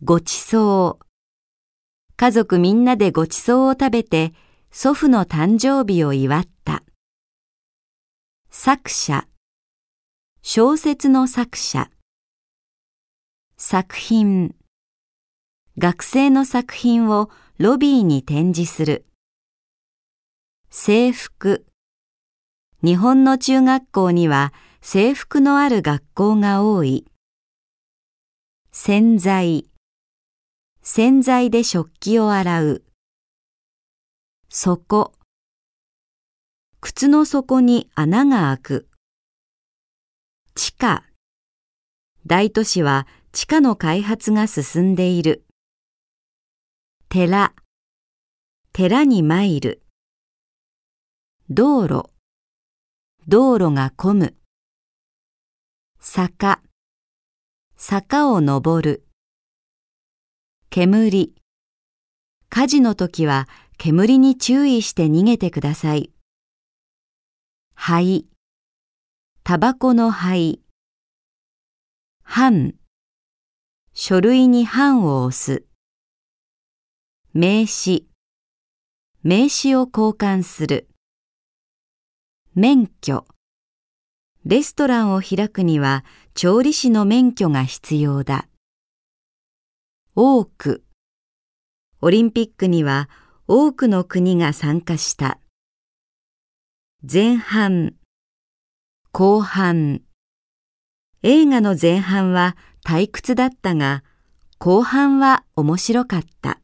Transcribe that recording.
ごちそう。家族みんなでごちそうを食べて祖父の誕生日を祝った。作者。小説の作者。作品。学生の作品をロビーに展示する。制服。日本の中学校には制服のある学校が多い。洗剤。洗剤で食器を洗う。底。靴の底に穴が開く。地下。大都市は地下の開発が進んでいる。寺。寺に参る。道路。道路が混む。坂。坂を登る。煙。火事の時は煙に注意して逃げてください。灰。タバコの灰。版。書類に版を押す。名刺。名刺を交換する。免許。レストランを開くには調理師の免許が必要だ。多く。オリンピックには多くの国が参加した。前半。後半。映画の前半は退屈だったが、後半は面白かった。